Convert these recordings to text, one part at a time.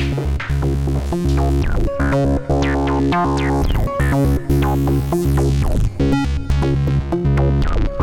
Thank you.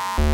Bye.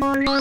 Bye.